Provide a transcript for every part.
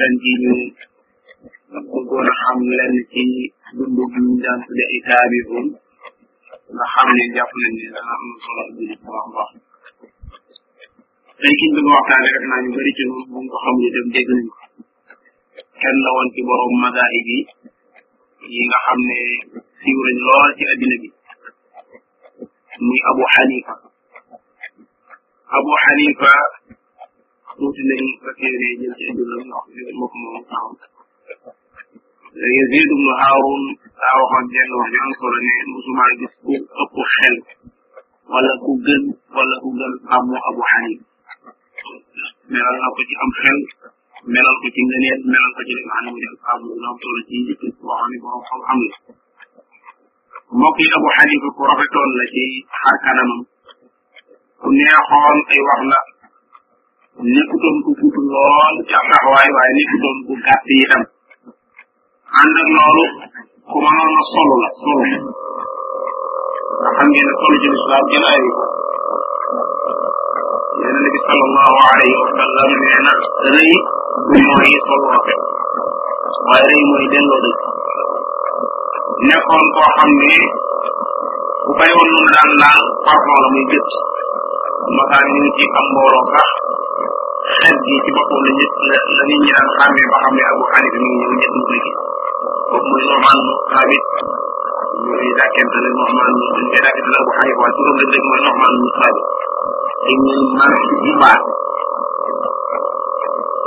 ren jii ñu bëggoon a xam lenn ci dund bi ñu daan tudde ay taabihun nga xam ne jàpp nañ ne dana am solo bu ñu wax wax tey ki ñu bëgg a waxtaane rek naa ñu bëri ci ñun bu ñu ko xamul itam dégg nañ ko kenn la woon ci borom madaay bi yi nga xam ne siiw nañ lool ci addina bi muy Abu Hanifa Abu Hanifa tuuti nañ ba téere yi jël ci dund moo ko moom taxaw Yazid ibn Harun daa waxoon jenn wax ju am solo ne musuma gis ku ëpp xel wala ku gën wala ku gën xamu Abu Hanifa melal na ko ci am xel melal ko ci ngëneel melal ko ci li nga xam ne mu def xamu lu am solo ci jikko boo xam ne borom xam-xam la mbokk yi Abu Hanifa ku rafetoon la ci xar kanamam ku neexoon ay wax la nekkutoon ku gudd lool ci ab taxawaay waaye nekkutoon ku gàtt itam ànd ak loolu ku mënoon a solu la solu nga xam ngeen ne solu ci lislaam kenn ayu ko yéen nabi sallallahu alayhi wa sallam nee na rëy du mooy solu rafet waaye rëy mooy delloo dëgg nekkoon koo xam ne bu bari woon lu mu daan laal parfum la muy gët masaa ñu ngi ci am mbooloo sax xet gi ci boppam la nit la la nit ñi daan xàmmee ba xam ne abu xarit mi ngi ñëw ñett mu liggéey boobu mooy normal mu xaabit ñooy dàkkente la normal mu dañ koy dàkkente la abu xarit waaye turam la dëgg mooy normal mu xaabit te ñun man bu baax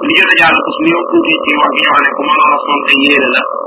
li jot a jàll ko su néew tuuti ci wax gi ñu wax ne ku mënoon a sonte yéene la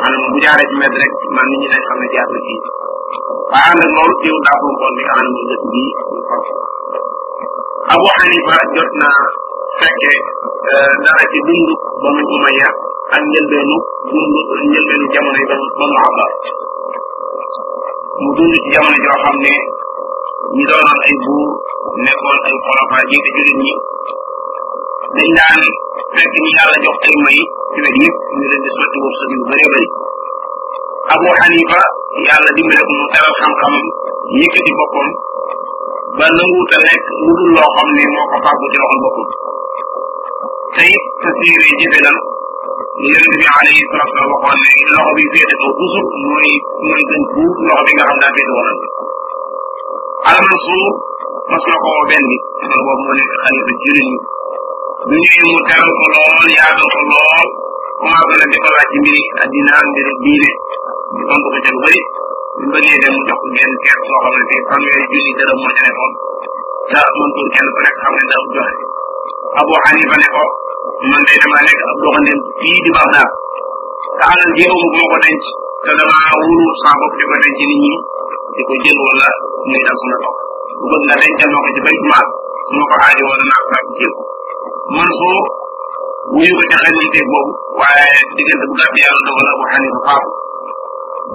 maanaam bu jaaree ci mbedd rek man nit ñi dañ xam ne jaar na fii waaye ànd ak loolu teewul daa fonkoon li nga xam ne mooy dëkk bii ñu fonk Abu Hanifa jot na fekke dara ci dundu banu Umayya ak njëlbeenu dundu njëlbeenu jamono yi banu banu Abbas mu dund ci jamono joo xam ne ñi doonoon ay buur nekkoon ay xolofa jiite jullit ñi dañ daan fekk ñi yàlla jox ay may ci wet yëpp ñu leen di sotti wërsëg yu bëree bëri abu xanifa yàlla dimbale ko mu teral xam-xam yëkkati boppam ba nanguwut a lekk lu dul loo xam ne moo ko fàggu ci loxol boppam te it sa siire jëfe lan yonente bi alayhi salatu wasalam waxoon ne loxo bi féete kaw toujours mooy mooy gën fuuf loxo bi nga xam daa féete wala almansuur mas na ko benn bi defal boobu moo nekk xalifa jullit ñi bu ñëwee mu teral ko lool yaatal ko lool commencé na di ko laaj ci mbiri addina ak mbiri diine di tontu ko ca lu bëri bu bëggee dem mu jox ko genn kees loo xam ne tey fanweeri junni dërëm moo ca nekkoon te Mansour kenn ku nekk xam ne dara joxe Abu Hanifa ne ko man day damaa nekk ab doxandéem fii di Bagdad te alal ji amu moo ko denc te damaa wóolu sama bopp di ko denc nit ñi di ko jël wala muy dal sama topp bëgg na dencal ma ko ci bay jumaat su ma ko aajo woon naa ko sàkk ci man soo wuyu ko ca xajul teeg boobu waaye diggante bu gàtt yàlla dogal abu xanifa faatu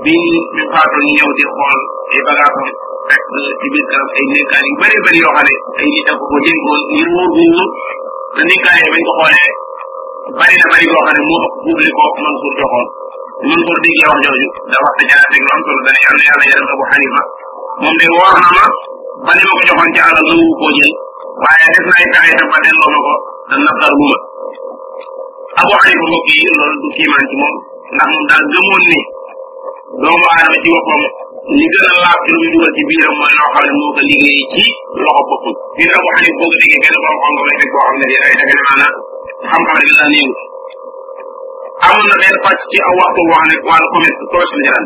bi ñu faatu ñu ñëw di xool ay bagaasam fekk ci biir kanam ay nekkaan yu bëri bëri yoo xam ne ay nit ak ko dénkoon ngir wóor bu wóor te nekkaan yi bañ ko xoolee bari na bari yoo xam ne moo ëpp buubli ko Mansour joxoon Mansour déggee wax jooju da wax te jaraat rek lu am solo dana yàlla yàlla yaram Abu Hanifa moom de woor na ma ba li ma ko joxoon ci alal nangu koo jël waaye def na ay pexe itam ba delloo ma ko te naqar lu ma Abu Hanifa mbokk yi loolu du kiimaan ci moom ndax moom daal gëmoon ni doomu aadama ci boppam li gën a laab ci lu muy dugal ci biiram mooy loo xam ne moo ko liggéey ci loxo boppam fii nag Abu Hanifa boo ko déggee benn borom xam nga may fekk boo xam ne day ay defe ne maanaam xam-xam rek la néew amoon na benn pàcc ci aw waxtu wax ne wàllu commerce commerce la ci daan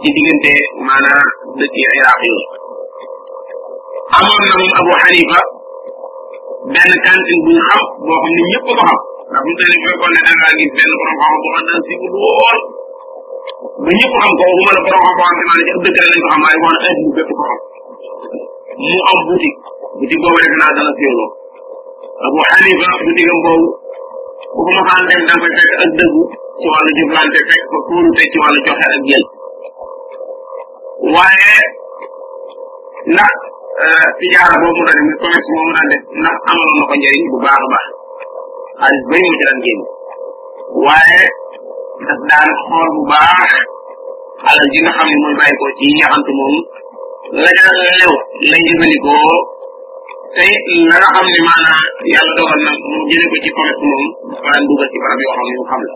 ci diggante maanaam dëkk yi iraq yi amoon na moom abu xanifa benn kantin bu ñu xam boo xam ne ñëpp ko xam ndax mu tane fekkoon ne da ngaa gis benn borom xam boo xam ne si bu lool ba ñëpp xam ko waxuma la borom xam boo xam ne maanaam ci ab dëkk rek lañ ko xam waaye wax na adduna bépp ko xam mu am boutique boutique boobu rek naa dana siiw lool Abu Hanifa bu digam boobu bu ko mosaan dem da koy fekk ak dëggu ci wàllu jëflante fekk ko kóolute ci wàllu joxe ak jël waaye ndax euh, tijaara boobu mu daan def commerce boobu mu daan def ndax amaloon na ko njëriñ bu baax a baax xaalis bay mu ci daan génn waaye daf daan xool bu baax alal ji nga xam ne mooy bàyyi ko ci yaxantu moom la ca lew lay jëfandikoo tey la nga xam ne maanaam yàlla dogal na mu jële ko ci commerce moom dafa daan dugal ci barab yoo xam ne yu xam la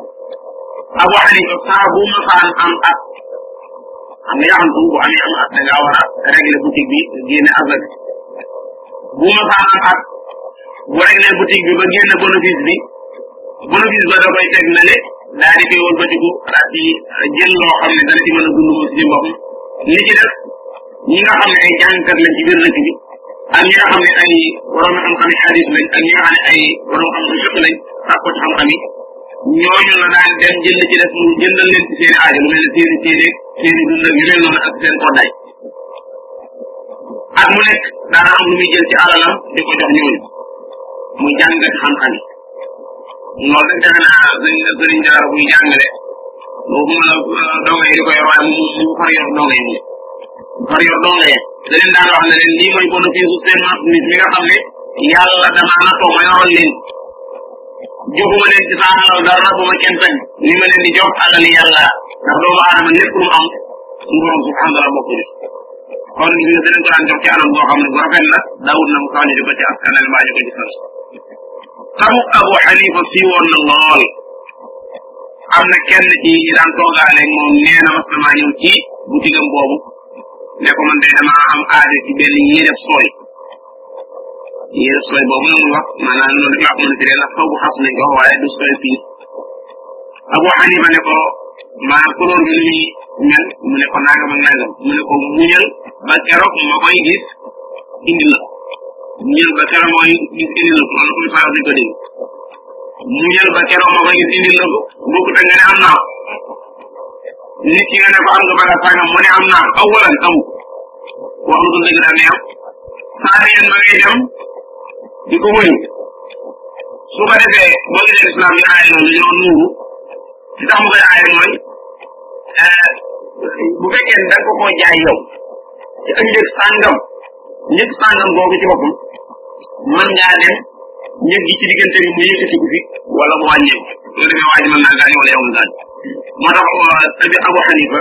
Abu Hanifa saa bu ma faan am at am na yoo xam ne bu amee am at da ngaa war a régler boutique bi génne azak bu ma faan am at bu régler boutique bi ba génne bénéfice bi bénéfice ba da koy teg na le daa di koy wëlbatiku daa ci jël loo xam ne dana ci mën a dund moom ci boppam li ci def ñi nga xam ne ay jàngkat lañ ci biir dëkk bi ak ñi nga xam ne ay borom xam-xam yi xadis lañ ak ñi nga xam ne ay borom xam-xam fiq lañ sàkko ci xam-xam yi ñooñu la daan dem jënd ci def mu jëndal leen ci seen aajo lu mel ne seen i téere seen i dund ak yu mel noonu ak seen koddaay ak mu nekk daana am lu muy jël ci alalam di ko jox ñooñu muy jàngkat xam-xam yi loolu dañ defe naa sëñ sëriñ daara buy jàngale boobu ma donga yi di ko yor waaye mu mu far yor donga yi mu far yor donga yi da leen daan wax ne leen lii mooy bénéfice seen marchandise mi nga xam ne yàlla dama na toog ma yoroon leen joxuma leen ci saa alal dara bu ma kenn fenn li ma leen di jox alal yàlla ndax doomu aadama lépp lu mu am suñu borom subhanahu wa taala bokk ni kon gis nga danañ ko daan jox ci anam boo xam ne bu rafet la daawut na mu kaw ñu di ko ci askanal mbaa ñu ko ci sant xamu abu xanifa si woon na lool am na kenn ci ñi daan toogaale moom nee na mas na maa ñëw ci butigam boobu ne ko man de dama am aade ci benn yére sooy yére sooy boobu nag mu wax maanaam loolu laa ko mën a tiree ndax xaw bu xas nañ ko waaye du sooy fii Abu Hanifa ne ko maa kulóor bi ni muy mel mu ne ko nangam ak nangam mu ne ko muñal ba keroog ma koy gis indi la muñal ba keroog ma koy gis indi la ko loolu koy faral di ko dégg muñal ba keroog ma koy gis indi la ko bokkut ak nga ne am naa ko nit ki nga ne ko am nga bala sàngam mu ne am naa ko awalan amu wax lu dul dëgg daal ne am saa yéen ba ngay dem di ko wëri su ko defee boo gisee islam di aaye loolu yow nuuru li tax mu koy aaye mooy bu fekkee ne da nga ko koo jaay yow ci ak njëg sàngam njëg sàngam googu ci boppam mën ngaa dem njëg gi ci diggante bi mu yëkkati ko fi wala mu wàññeeku su ko defee waa ji mën naa gaañ wala yow nga gaañ moo tax tabi Abu Hanifa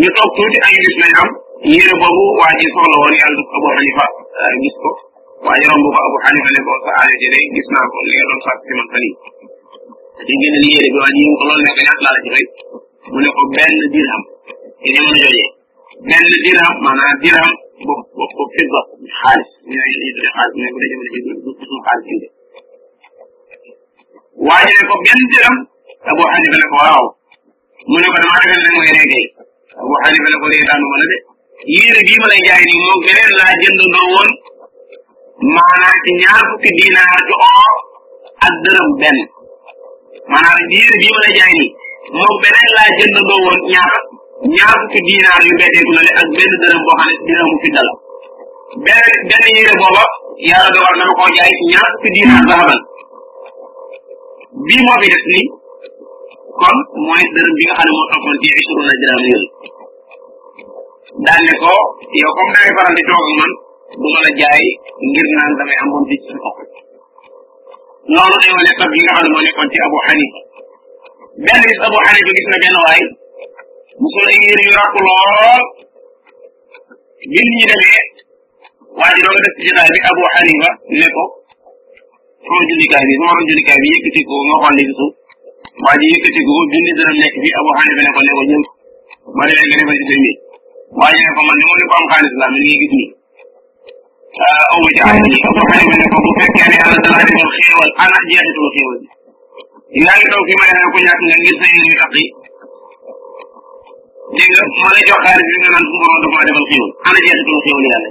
ñu toog tuuti ay gis nañ am yére boobu waa ji soxla woon yàlla def Abu Hanifa euh, gis ko waa ji romb ko Abu Hanifa ne ko sa aale ji day gis naa ko li nga doon sàkk ci man fan yi di génn li yére bi waa ji mu ko loolu ne ko ñaata laa la ci fay mu ne ko benn dirham te jamono jooje benn dirham maanaam dirham bopp bopp bopp fidda xaalis ñu ne ñu tuddee xaalis mu ne ko da jamono jooje du suñu xaalis indi waa ji ne ko benn dirham Abu Hanifa ne ko waaw mu ne ko damaa defe ne mooy reegee Abu Hanifa ne ko reetaanu ma la de yére bii ma lay jaay nii moom beneen laa jëndandoo woon maanaam ci ñaar fukki dinaar ci or ak dërëm benn maanaam yére bii ma lay jaay nii moom beneen laa jëndandoo woon ñaar ñaar fukki dinaar yu beddeeku na le ak benn dërëm boo xam ne dërëm mu fi dal benn benn yére booba yàlla dogal na ma koo jaay ñaar fukki dinaar zahaban bii moo fi def nii kon mooy dërëm bi nga xam ne moo toppoon ci isruna dinaam yooyu daal ne ko yow comme da ngay faral di toog man du ma la jaay ngir naan damay am moom di ci sa bopp loolu day wane tab yi nga xam ne moo nekkoon ci Abu Hanifa benn bis Abu Hanifa gis na benn waay mu sol ay yére yu ràpp lool bi nit ñi demee waa ji doon def ci jotaay bi Abu Hanifa ne ko sama jullikaay bi sama jullikaay bi yëkkati ko nga xool léegi suuf waa ji yëkkati ko junni dërëm nekk bi Abu Hanifa ne ko ne ko jël ma ne nga defal ci sa mbir waa ji ne ko man ni ma ne ko am xaalis laa mel ni gis nii aw ma ci xaalis Abu Hanifa ne ko bu fekkee ne yàlla dana defal xéewal ana jeexitul xéewal bi yaa ngi toog fi ma ne ko ñàkk nga ngir sa yéene tax yi dégg nga ma lay jox xaalis bi nga naan suñu borom dafa ma defal xéew ana jeexital xéew li yàlla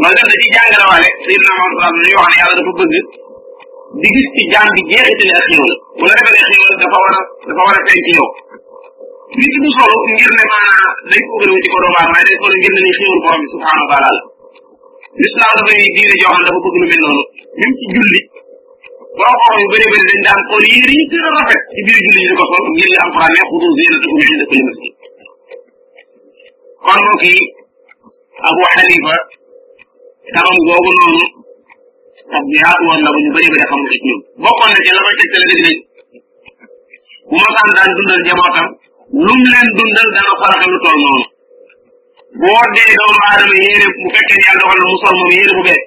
loolu tam da ciy jàngale waale Seydina Muhammad sallallahu alayhi wa sallam wax ne yàlla dafa bëgg di gis ci jaam bi jeexitale ak xéewal bu la defalee xéewal dafa war a dafa war a feeñ ci yow nit du solo ngir ne maanaam day ko gën a wuti ko doomu aadama day solo ngir ne ni xéewal borom bi subhanahu wa taala la l'islam dafa ñuy diine joo xam ne dafa bëgg lu mel noonu même ci julli borom xam yu bëri bëri dañ daan xool yére yi gën a rafet ci biir julli yi di ko sol ngir li alquran ne xudu zinatakum inda kulli masjid kon mbokk yi abu xanifa tamam googu noonu ak yaatu woon na ba ñu bëri bëri xamul ci ñun bokkoon na ci la koy tegtale dëgg dëgg bu ma saan daan dundal njabootam lum leen dundal dana saraxe lu toll noonu boo dee doomu aadama yéene bu fekkee ne yàlla dogal na mu sol moom yéene bu bees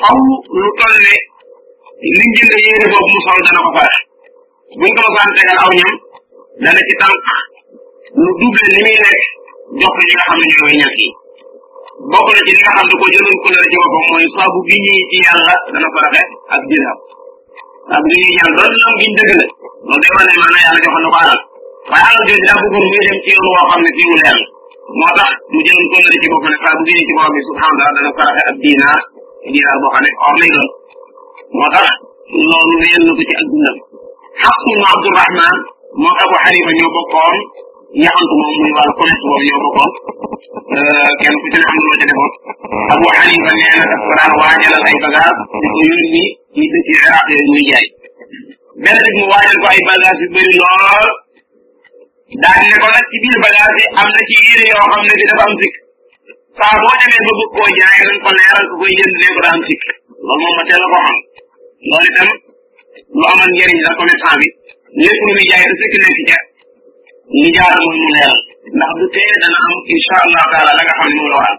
faw lu toll ne li jënd yéene boobu mu sol dana ko farax buñ ko mosaan tegal aw ñam dana ci tànk lu double li muy lekk jox ko ñi nga xam ne ñooy ñàkk yi bokk na ci li nga xam ne ko jëloon ko la ci boppam mooy saabu bi ñuy ci yàlla dana faraxe ak jëlaam ak li ñuy ñaan doon ñoom giñ dëgg la loolu day wane maanaam yàlla joxoon na ko alal waaye alal jooju daa bëggoon muy dem ci yoon woo xam ne fii mu leer moo tax mu jëloon ko ci bopp ne saa bu génnee ci bopp bi subhanahu wa taala dana saraxe ab dinaar dinaar boo xam ne or lay doon moo tax loolu réel na ko ci ak dundam xaqu mu abdurahman moom abu xanifa ñoo bokkoon yaxantu moom muy wàllu commerce boobu ñoo bokkoon kenn ku ci ne am na loo ca defoon abu xanifa nee na dafa daan waajalal ay bagage di ko yónni ci dëkk Iraq yooyu muy jaay benn bis mu waajal ko ay bagage yu bëri lool daan ne ko nag ci biir bagage yi am na ci yére yoo xam ne bi dafa am sikk saa boo demee ba bëgg koo jaay dañ ko leeral ko koy jënd ne ko daa am sikk loolu moom ma teel a ko xam loolu itam lu amal njëriñ la commerçant bi lépp lu muy jaay te sikk nekk ca li jaar mooy mu leeral ndax du tee dana am incha allah taala la nga xam ne moom la war a am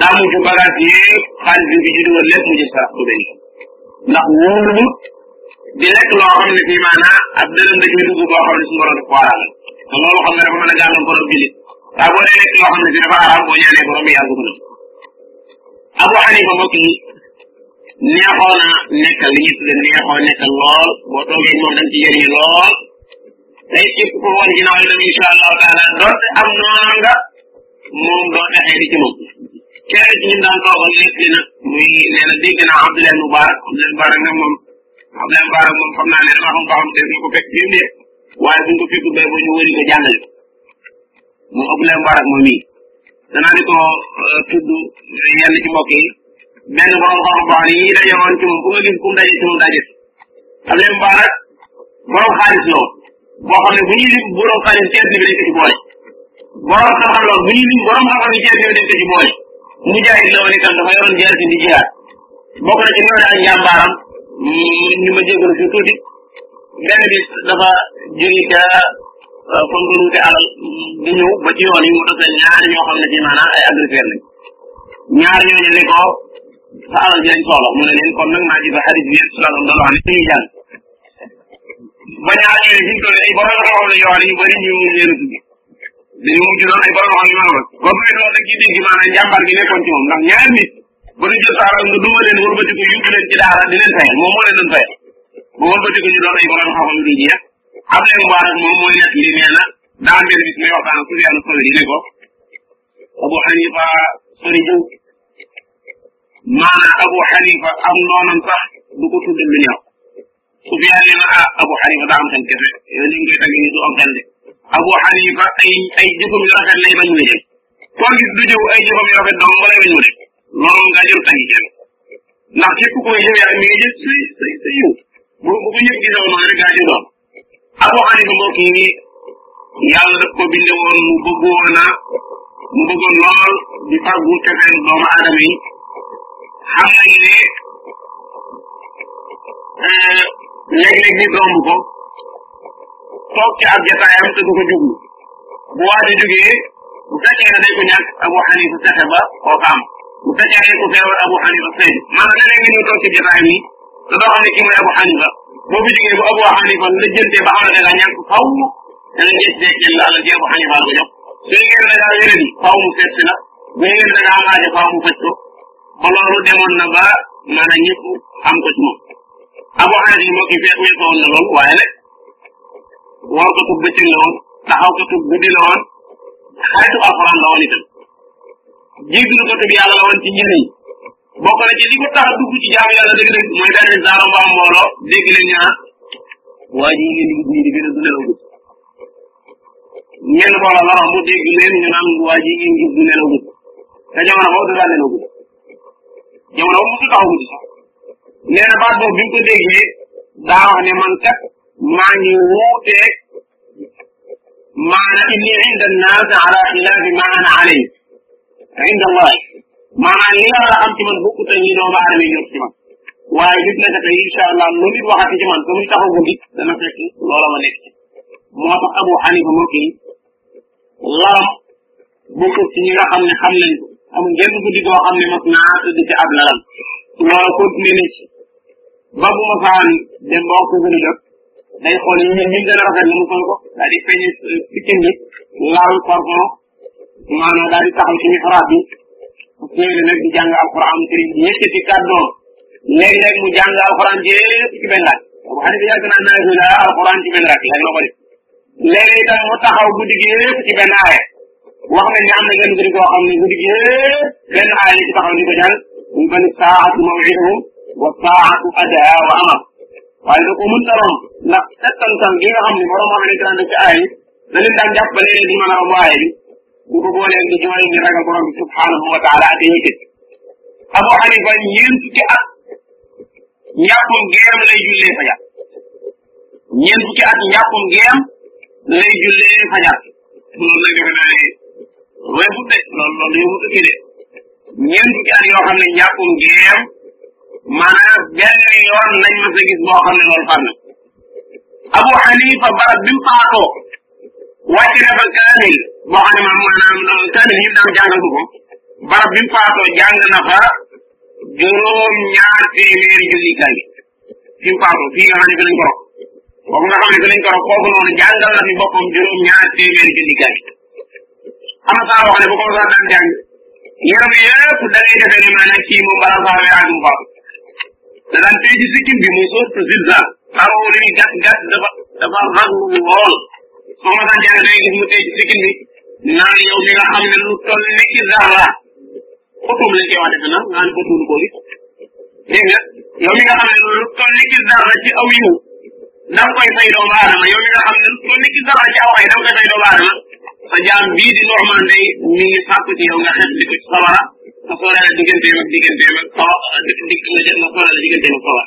daa mujj bagage yi xaalis bi ci dugal lépp mujj sarax ko benn ndax wóolu di lekk loo xam ne fii maanaa ab dërëm da ciy dugg boo xam ne su borom daf ko waral te loolu xam ne dafa mën a gàllankoor ab jullit waaye boo dee lekk loo xam ne si dafa araam boo ñaanee borom bi yàlla ko na Abu Hanifa mbokk yi neexoo na nekkal li ñuy tuddee neexoo nekkal lool boo toogee moom dañ ci jëriñ lool day képp ko woon ginnaaw itam incha allahu taala doonte am noonu nga moom doo texee di ci moom kenn ci ñun daan toogal lépp li nag muy nee na dégg naa Abdoulaye Moubarak Abdoulaye Moubarak nag moom Abdoulaye Moubarak moom xam naa ne dama xam ba xam des na ko fekk biir néeg waaye buñ ko fekk bay ba ñu wëri ko jàngale ko moom Abdoulaye Moubarak moom mii danaa di ko tudd yenn ci mbokk yi benn borom xam-xam boo xam ne ñii daje woon ci moom ku nga gis ku mu daje ci moom daa gis Abdoulaye Moubarak borom xaalis la woon boo xam ne bu ñuy lim borom xaalis ci àddina bi dañ ko ci boole borom xam-xam la woon bu ñuy lim borom xam-xam yi ci àddina bi dañ ko ci boole mu jaay la woon itam dafa yoroon jaar si di jihaad bokk na ci loolu ak njàmbaaram ñu ma jégalu fi tuuti benn bis dafa jóge ca kon ko wute alal di ñëw ba ci yoon yi mu tase ñaar ñoo xam ne ci maanaam ay agresseur lañ ñaar ñooñu ne ko sa alal ji lañ soxla mu ne leen kon nag maa ngi ba xarit bi yëpp salaam doon wax ne ñuy jàng ba ñaar ñooy fi ñu toll ay borom xam-xam la yoo xam ne ñu bëri ñu leen a tudd dañu mujj doon ay borom xam yu mag a mag ba muy loolu rek ci dégg maanaam njàmbaar gi nekkoon ci moom ndax ñaar nit ba ñu jël sa alal nga duma leen wëlbati ko yóbbu leen ci daara di leen fayal moom moo leen doon fayal bu wëlbati ko ñu doon ay borom xam-xam yu dul jeex Abdoulaye Moubarak moom mooy nekk li nee na daa mbir bis muy waxtaan ak Soufiane Sow yi ne ko abu xanifa sëriñam maanaam abu xanifa am noonam sax du ko tudde lu ñaaw sufyaan ne na ah abu xanifa daa am xel kese yow ni ngay tagge ni du am xel de abu xanifa ay ay jëfam yu rafet lay bañ mu jëf koo gis du jëw ay jëfam yu rafet dong ba lay bañ mu def loolu moom daa jël taggi kenn ndax képp koy jëw yaa mi ngi jëf say say say yow bu bu ko ñëpp gisaw noonu rek gaa jëw doon Abu Hanifa mbokk yi nii yàlla daf ko binde woon mu bëggoon a mu bëggoon lool di fàggu tefeel doomu aadama yi xam nañ ne léeg-léeg nit romb ko toog ci ab jataayam te du ko jublu bu waa ji jógee bu fekkee ne dañ ko ñàkk Abu Hanifa fexe ba koo xam bu fekkee ne ko feebar Abu Hanifa feeñ maanaam léeg-léeg nga ñëw toog ci jataayam yi loo xam ne kii mooy Abu Hanifa boo fi jógee bu Abu Hanifa la jëntee ba xam ne da ñàkk faw da nga gis ne kenn laal ci Abu Hanifa la ko jox su fekkee ne da ngaa wéral yi faw mu seet si la bu fekkee ne da ngaa aaje faw mu faj ko ba loolu demoon na ba maanaam ñëpp xam ko ci moom Abu Hanifa moo ki fekk weesoo woon na loolu waaye nag war ko tub bëccëg la woon taxaw ko tub guddi la woon xaritu alxuraan la woon itam jéggalu ko tub yàlla la woon ci njëriñ bokk na ci li ko tax a dugg ci jaamu yàlla dëgg-dëgg mooy daal di saaro mbaam mbooloo dégg leen ñaa waa ji ngeen di gis nii di gën a du nelaw guddi ngeen mbooloo la mu dégg leen ñu naan waa ji ngeen gis du nelaw guddi te jamono boobu da daan nelaw guddi jamono boobu mosu taxaw guddi sax nee na baat boobu bi mu ko déggee daa wax ne man kat maa ngi wuuteeg maana inni inda annaas ala xilaafi ma ana alay inda allah maanaam li nga war a xam ci man bokkut ak ñi doomu aadama yi ñor ci man waaye nit naka tey incha allah lu nit waxati ci man te muy taxaw guddi dana fekk loola ma nekk moo tax Abu Hanifa moo kii laram bokkut ci ñi nga xam ne xam nañ ko amul genn guddi goo xam ne mas naa tëdd ci ab lalam loolu continué na ci ba bu ma faan dem ba waxtu gën a jot day xool ñu ñu gën a rafet mu sol ko daal di feeñ sikkin bi laal parfum maanaam daal di taxaw ci mixraab bi téere nag di jàng alquran sëriñ bi yëkkati kàddoom léeg-léeg mu jàng alquran jépp ci benn laaj bu xane bi yàgg naa naa la alquran ci benn laaj la ko def léeg-léeg itam mu taxaw guddi gi yëpp ci benn aaya wax nañ ne am na benn guddi koo xam ne guddi gi yëpp benn aaya la ci taxaw di ko jàng ñu ko ni saatu mawidahum wa saatu adaa wa amam waaye da ko mën ta romb ndax settantal gi nga xam ne borom xam ne daan ci aay da leen daan jàppale leen di mën a romb aay bi bu ko boolee di jooy di ragal borom bi subhanahu wa taala ak yite Abu Hanifa ñeent fukki at ñàppam geeram lay jullee fa jàpp ñeent fukki at njàppum ngeem lay jullee fajar loolu nag defe naa ne way fut de loolu loolu yow fut de ñeent fukki at yoo xam ne njàppum ngeem maanaam benn yoon lañ mas a gis boo xam ne loolu fànn Abu Hanifa barab bi mu faatoo wàcc na fa kaamil boo xam ne maam maanaam kaamil yi daan jàngal ko barab bi mu faatoo jàng na fa juróom ñaar téeméeri julli kaay fi mu faatu fii nga xam ne fi lañ ko rob foofu nga xam ne fi lañ ko rob foofu noonu jàngal na fi boppam juróom ñaar téeméeri junni kaay am saa wax ne bu ko saa daan jàng yaram yëpp da ngay defee ni maanaam kii moom balaa saa weer ak mu faatu da daan tey ci sikkim bi muy soot zilza xaw li muy gàtt gàtt dafa dafa raglu lool soo ma daan jàng da ngay gis mu tey ci sikkim bi naan yow mi nga xam ne lu toll nekk zara boppam lañ koy wax defe naa nga xam ne bët mënu koo gis dégg nga yow mi nga xam ne lu toll ni gis dara ci aw yiw da nga koy fay doomu aadama yow mi nga xam ne lu toll ni gis dara ci aw ay da nga koy fay doomu aadama sa jaam bii di normal day mi ngi sàkku ci yow nga xeex di ko ci sawara nga soorale digganteem ak digganteem ak sawa di di nga jël nga soorale digganteem ak sawara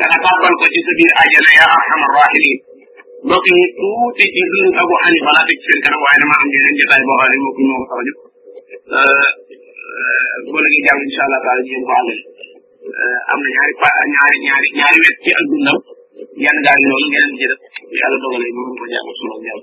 yàlla tàbbal ko ci sa biir àjjana ya arhamar rahimin mbokk yi tuuti ci dund Abu Hanifa laa teg seen kanam waaye dama am yeneen jotaay boo xam ne mbokk yi moo ko tax a jóg bu la ñuy jàng incha allah taala jéem ko àndal am na ñaari pa ñaari ñaari ñaari wet ci ak dundam yan gaal yi loolu yeneen ci def yàlla dogalee ñu mën ko jàng suñu jàng